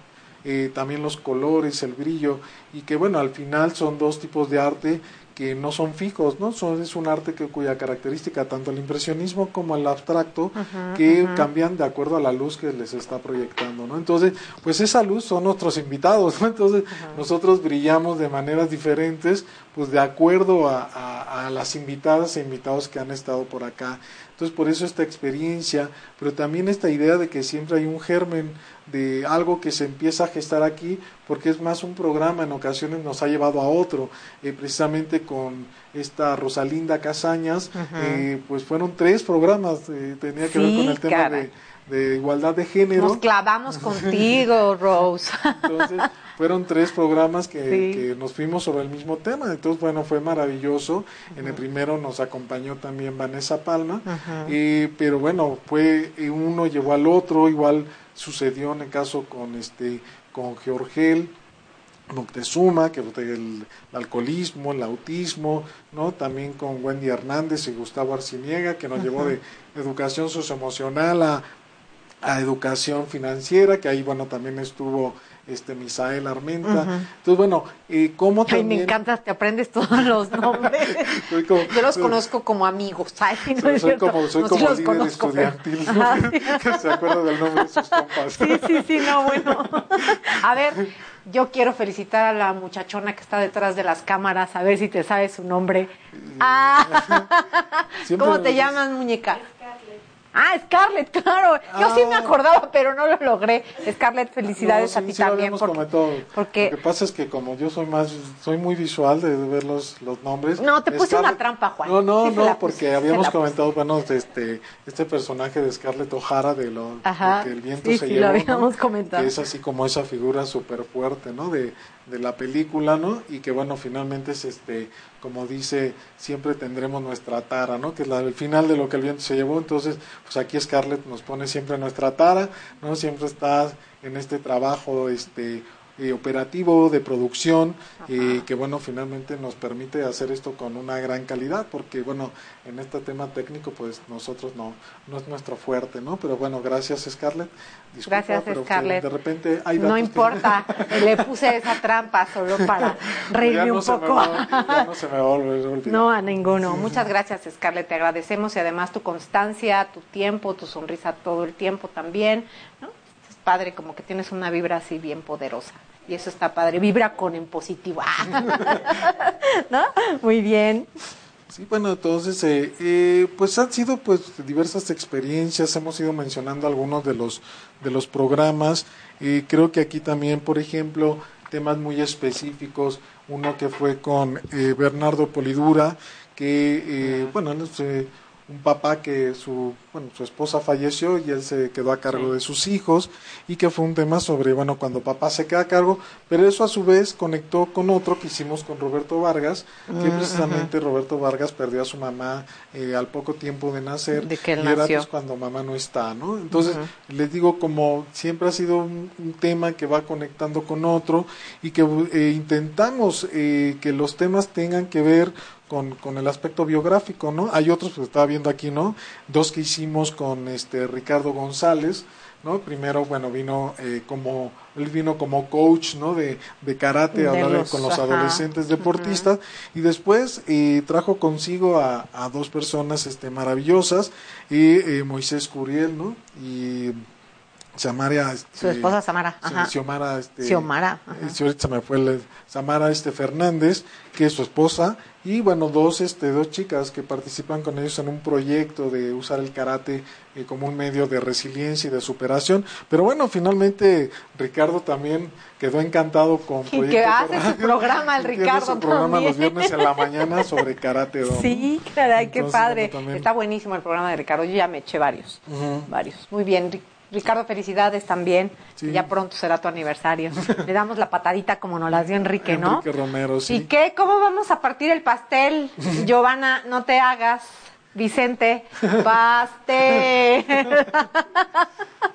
Eh, también los colores, el brillo, y que bueno, al final son dos tipos de arte que no son fijos, ¿no? Son, es un arte que, cuya característica, tanto el impresionismo como el abstracto, que cambian de acuerdo a la luz que les está proyectando, ¿no? Entonces, pues esa luz son nuestros invitados, ¿no? Entonces, nosotros brillamos de maneras diferentes, pues de acuerdo a, a las invitadas e invitados que han estado por acá. Entonces, por eso esta experiencia, pero también esta idea de que siempre hay un germen de algo que se empieza a gestar aquí, porque es más un programa, en ocasiones nos ha llevado a otro, eh, precisamente con esta Rosalinda Casañas, eh, pues fueron tres programas, eh, tenía que ver con el tema de, de, igualdad de género. Nos clavamos contigo, Rose. Entonces, fueron tres programas que, nos fuimos sobre el mismo tema. Entonces, bueno, fue maravilloso. En el primero nos acompañó también Vanessa Palma. pero bueno, fue uno llevó al otro. Igual sucedió en el caso con este con Georgel. Moctezuma, que el, el, alcoholismo, el autismo, ¿no? También con Wendy Hernández y Gustavo Arciniega, que nos llevó de educación socioemocional a, a educación financiera, que ahí, bueno, también estuvo este Misael Armenta. Entonces, bueno, eh, ¿cómo también... Ay, me encanta, te aprendes todos los nombres. Yo los conozco como amigos, soy, como, soy como líder estudiantil, que se acuerda del nombre de sus compas. sí, sí, sí, no, bueno. A ver, yo quiero felicitar a la muchachona que está detrás de las cámaras, a ver si te sabes su nombre. Ah. ¿Cómo te llamas, muñeca? Ah, Scarlett, claro. Yo sí me ah. acordaba, pero no lo logré. Scarlett, felicidades a ti también. Porque, porque, Lo que pasa es que como yo soy más, soy muy visual de ver los, los nombres. No, te puse una trampa, Juan. No, no, no, porque habíamos comentado, bueno, este, este personaje de Scarlett O'Hara de lo que el viento se sí, Lo habíamos comentado. Que es así como esa figura súper fuerte, ¿no? De, de la película, ¿no? Y que bueno, finalmente es este, como dice, siempre tendremos nuestra tara, ¿no? Que es la, el final de lo que el viento se llevó. Entonces, pues aquí Scarlett nos pone siempre nuestra tara, ¿no? Siempre está en este trabajo, este, eh, operativo, de producción, eh, que bueno, finalmente nos permite hacer esto con una gran calidad, porque bueno, en este tema técnico, pues nosotros no, no es nuestro fuerte, ¿no? Pero bueno, gracias Scarlett. gracias Scarlett. De repente hay No importa, le puse esa trampa solo para reírme un poco. no se me va a No, a ninguno. Muchas gracias Scarlett, te agradecemos y además tu constancia, tu tiempo, tu sonrisa todo el tiempo también, ¿no? Padre, como que tienes una vibra así bien poderosa. Y eso está padre, vibra con en positivo. ¿No? Muy bien. Sí, bueno, entonces, eh, eh, pues han sido pues diversas experiencias, hemos ido mencionando algunos de los, de los programas, y creo que aquí también, por ejemplo, temas muy específicos, uno que fue con eh, Bernardo Polidura, que, bueno, no sé, un papá que su, bueno, su esposa falleció y él se quedó a cargo de sus hijos y que fue un tema sobre, bueno, cuando papá se queda a cargo, pero eso a su vez conectó con otro que hicimos con Roberto Vargas, que mm, precisamente Roberto Vargas perdió a su mamá eh, al poco tiempo de nacer de que y era pues cuando mamá no está, ¿no? Entonces, les digo, como siempre ha sido un, tema que va conectando con otro y que eh, intentamos eh, que los temas tengan que ver con, con el aspecto biográfico, ¿no? Hay otros, pues estaba viendo aquí, ¿no? Dos que hicimos con este Ricardo González, ¿no? Primero, bueno, vino eh, como, él vino como coach, ¿no? De, de karate, a hablar con los adolescentes deportistas, y después eh, trajo consigo a, a, dos personas este, maravillosas, y eh, Moisés Curiel, ¿no? Y Samara, este, Su esposa Samara, ajá. Xiomara, este, Xiomara, ajá. eh, ahorita se me fue el- Samara este Fernández, que es su esposa, y bueno, dos, este, dos chicas que participan con ellos en un proyecto de usar el karate eh, como un medio de resiliencia y de superación. Pero bueno, finalmente Ricardo también quedó encantado con Y que hace su programa el Ricardo su programa los viernes en la mañana sobre karate. ¿no? Sí, caray, qué Entonces, padre. bueno, también- Está buenísimo el programa de Ricardo. Yo ya me eché varios. Varios. Muy bien. Ricardo, felicidades también. Sí. Ya pronto será tu aniversario. Le damos la patadita como nos las dio Enrique, ¿no? Enrique Romero, sí. ¿Y qué? ¿Cómo vamos a partir el pastel? Giovanna, no te hagas. Vicente, pastel.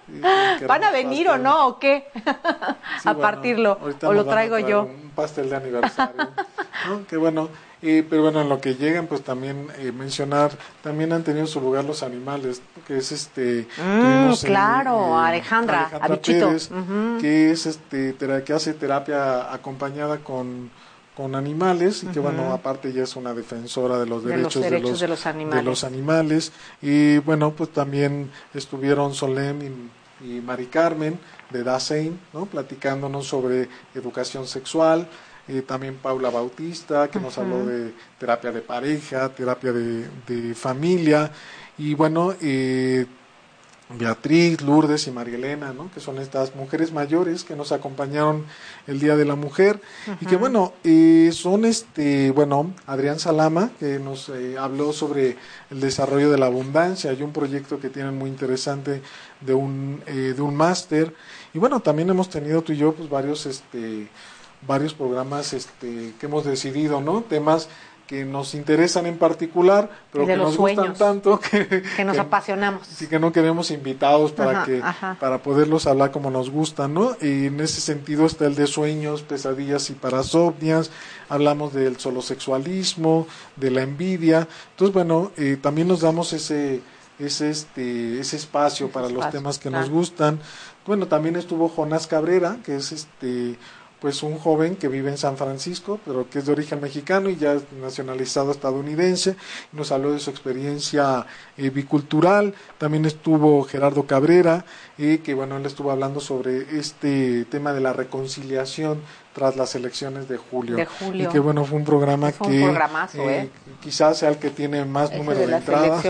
Sí, ¿Van a venir o no o qué? Sí, a bueno, partirlo. ¿O lo traigo yo? Un pastel de aniversario. ¿no? Que bueno, eh, pero bueno, en lo que llegan, pues también eh, mencionar, también han tenido su lugar los animales, que es este. Mm, claro, eh, Alejandra, a Bichito. Pérez, Ujú. que es este, que hace terapia acompañada con con animales y que bueno aparte ella es una defensora de los De los derechos, derechos de los animales. de los animales. y bueno pues también estuvieron Solem y, y Mari Carmen de Dasein no platicándonos sobre educación sexual y también Paula Bautista que nos habló de terapia de pareja terapia de, de familia y bueno eh, Beatriz, Lourdes y María Elena, ¿no? que son estas mujeres mayores que nos acompañaron el Día de la Mujer y que bueno, eh, son este, bueno, Adrián Salama que nos eh, habló sobre el desarrollo de la abundancia, hay un proyecto que tienen muy interesante de un, eh, de un máster y bueno, también hemos tenido tú y yo pues varios, este, varios programas este, que hemos decidido, ¿no? Temas que nos interesan en particular, pero que nos gustan tanto que, Que nos apasionamos. Así que no queremos invitados para Ajá, que ajá. para poderlos hablar como nos gustan, ¿no? Y en ese sentido está el de sueños, pesadillas y parasomnias. Hablamos del solosexualismo, de la envidia. Entonces, bueno, eh, también nos damos ese ese este ese espacio Ese para los temas que claro. nos gustan. Bueno, también estuvo Jonás Cabrera, que es este pues un joven que vive en San Francisco, pero que es de origen mexicano y ya es nacionalizado estadounidense. Nos habló de su experiencia eh, bicultural. También estuvo Gerardo Cabrera, eh, que bueno, él estuvo hablando sobre este tema de la reconciliación tras las elecciones de julio. De julio. Y que bueno, fue un programa Fue que programazo, ¿eh? quizás sea el que tiene más Ese número de entradas,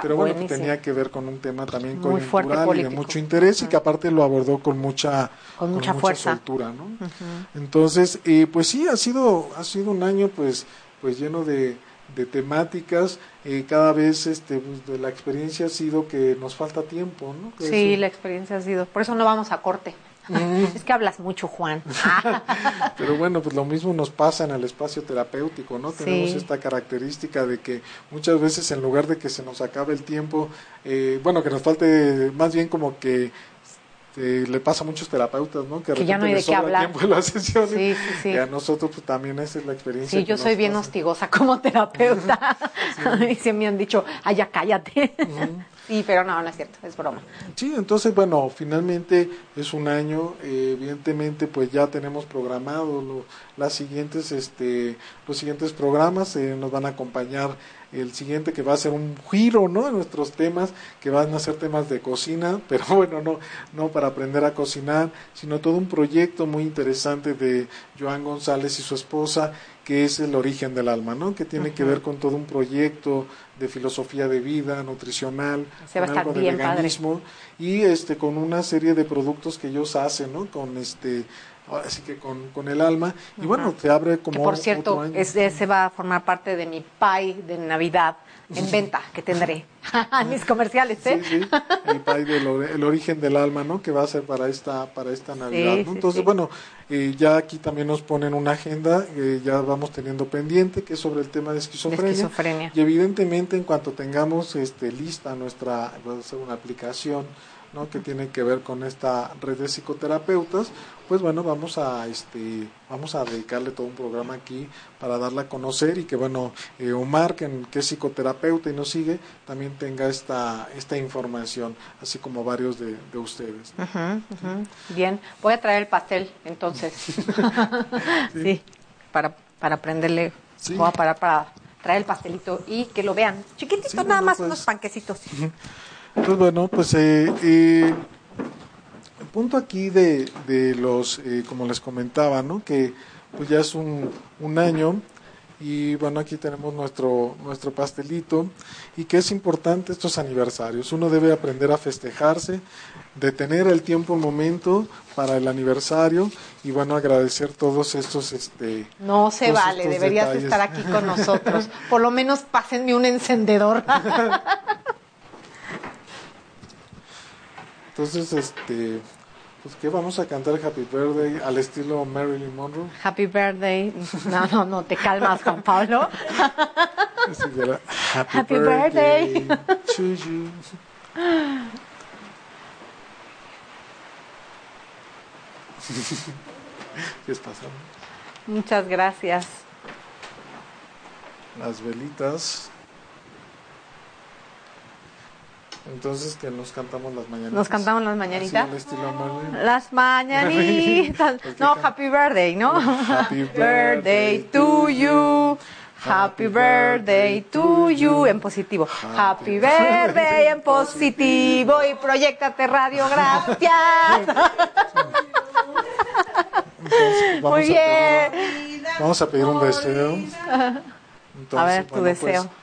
pero bueno, que tenía que ver con un tema también Muy coyuntural y de mucho interés y que aparte lo abordó con mucha Con mucha fuerza. soltura, ¿no? Entonces, eh, pues sí, ha sido, ha sido un año pues, pues lleno de, de temáticas. Eh, cada vez este, pues, de la experiencia ha sido que nos falta tiempo, ¿no? Que Sí, la experiencia ha sido. Por eso no vamos a corte. es que hablas mucho, Juan. Pero bueno, pues lo mismo nos pasa en el espacio terapéutico, ¿no? Sí. Tenemos esta característica de que muchas veces en lugar de que se nos acabe el tiempo, eh, bueno, que nos falte más bien como que eh, le pasa a muchos terapeutas, ¿no? Que ya no hay de qué hablar. tiempo en las sesiones. Sí, sí, sí. Y a nosotros pues también esa es la experiencia. Sí, que yo soy bien pasa. hostigosa como terapeuta. y se me han dicho, ay, ya cállate. Sí, pero no, no es cierto, es broma. Sí, entonces, bueno, finalmente es un año, eh, evidentemente, pues ya tenemos programado lo- las siguientes, este, los siguientes programas, eh, nos van a acompañar el siguiente que va a ser un giro, ¿no? En nuestros temas, que van a ser temas de cocina, pero bueno, no, no para aprender a cocinar, sino todo un proyecto muy interesante de Joan González y su esposa, que es el origen del alma, ¿no? Que tiene que ver con todo un proyecto de filosofía de vida, nutricional, Se va a con estar algo de bien padre. veganismo y este con una serie de productos que ellos hacen, ¿no? Con este ahora sí que con, con el alma y bueno, te abre como Que por otro cierto, año. es- ese va a formar parte de mi pie de Navidad en venta que tendré. Mis comerciales, ¿eh? Sí, sí, el pay del el origen del alma, ¿no? Que va a ser para esta para esta Navidad, Sí, ¿no? sí, Entonces, bueno, eh, ya aquí también nos ponen una agenda, eh, ya vamos teniendo pendiente, que es sobre el tema de De esquizofrenia. esquizofrenia. Y evidentemente en cuanto tengamos este lista nuestra, va a ser una aplicación ¿no? que tiene que ver con esta red de psicoterapeutas, pues bueno, vamos a este vamos a dedicarle todo un programa aquí para darla a conocer y que bueno, eh, Omar, que, que es psicoterapeuta y nos sigue, también tenga esta, esta información, así como varios de, de ustedes. Bien, voy a traer el pastel entonces. sí, para, para prenderle. Sí. Voy a parar para traer el pastelito y que lo vean. Chiquitito, Sí, nada bueno, más pues. unos panquecitos. Entonces, bueno, pues eh, eh, punto aquí de, de los, eh, como les comentaba, ¿no? Que pues ya es un, un año y bueno, aquí tenemos nuestro, nuestro pastelito. Y que es importante estos aniversarios. Uno debe aprender a festejarse, de tener el tiempo, un momento para el aniversario y bueno, agradecer todos estos... Este, no se vale, deberías detalles. estar aquí con nosotros. Por lo menos pásenme un encendedor. Entonces, este, pues que vamos a cantar Happy Birthday al estilo Marilyn Monroe. Happy birthday. No, no, no, te calmas, Juan Pablo. Happy, Happy birthday, to you. ¿Qué es pasando? Muchas gracias. Las velitas. Entonces que nos cantamos las mañanitas. ¿Nos cantamos las mañanitas? estilo. Las mañanitas. ¿Por qué No, happy birthday, ¿no? Happy birthday to you. Happy birthday to you en positivo. Happy birthday en positivo y proyectate. Entonces, vamos Muy a bien. pedir- vamos a pedir un deseo. Entonces, A ver, tu bueno, pues- deseo. Pues,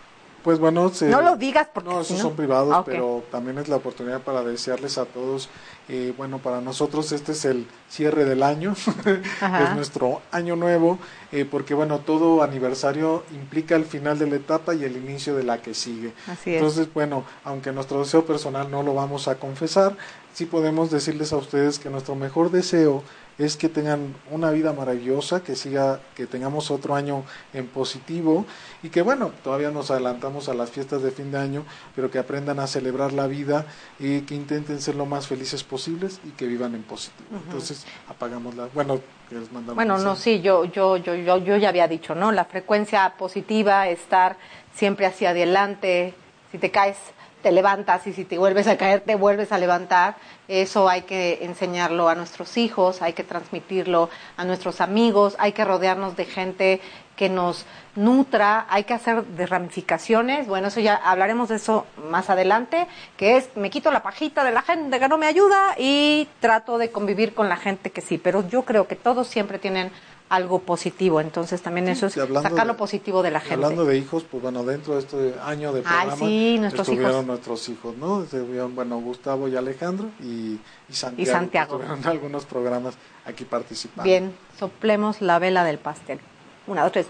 bueno, se- No lo digas porque No, esos no- son privados, Ah, pero también es la oportunidad para desearles a todos. eh, bueno, para nosotros este es el cierre del año, es nuestro año nuevo, eh, porque bueno, todo aniversario implica el final de la etapa y el inicio de la que sigue. Así es. Entonces, bueno, aunque nuestro deseo personal no lo vamos a confesar, sí podemos decirles a ustedes que nuestro mejor deseo es que tengan una vida maravillosa, que siga, que tengamos otro año en positivo y que bueno, todavía nos adelantamos a las fiestas de fin de año, pero que aprendan a celebrar la vida y que intenten ser lo más felices posibles y que vivan en positivo. Entonces, apagamos la, bueno, les mandamos Bueno, no, sí, yo, yo, yo, yo, yo ya había dicho, ¿no? La frecuencia positiva, estar siempre hacia adelante. Si te caes, te levantas y si te vuelves a caer, te vuelves a levantar. Eso hay que enseñarlo a nuestros hijos, hay que transmitirlo a nuestros amigos, hay que rodearnos de gente que nos nutra, hay que hacer de ramificaciones. Bueno, eso ya hablaremos de eso más adelante, que es me quito la pajita de la gente que no me ayuda y trato de convivir con la gente que sí, pero yo creo que todos siempre tienen algo positivo, entonces también eso es Y sacar lo positivo de la y gente. Hablando de hijos, pues bueno, dentro de este año de Ay, programa sí, nuestros estuvieron hijos. nuestros hijos, ¿no? Estuvieron, bueno, Gustavo y Alejandro y, y Santiago. Santiago. que Estuvieron en algunos programas aquí participando. Bien, soplemos la vela del pastel. Una, dos, tres.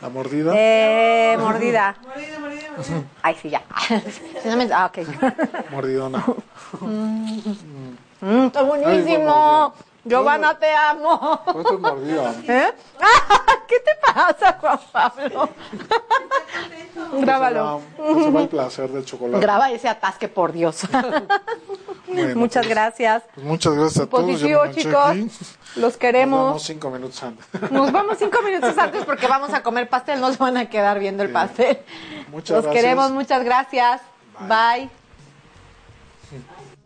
La mordida. Eh, mordida. Ay, sí, ya. Si no me- Ah, ok. Mordidona. Mm, está buenísimo. Ay, Giovanna, te amo. ¿Eh? ¿Qué te pasa, Juan Pablo? Grábalo. Eso va, va el placer del chocolate. Graba ese atasque, por Dios. Bueno, Muchas pues, gracias. pues muchas gracias a todos. Positivo, chicos. Los Nos queremos. vemos cinco minutos antes. Nos vamos cinco minutos antes porque vamos a comer pastel. No se van a quedar viendo el pastel. Muchas Los gracias. queremos. Muchas gracias. Bye.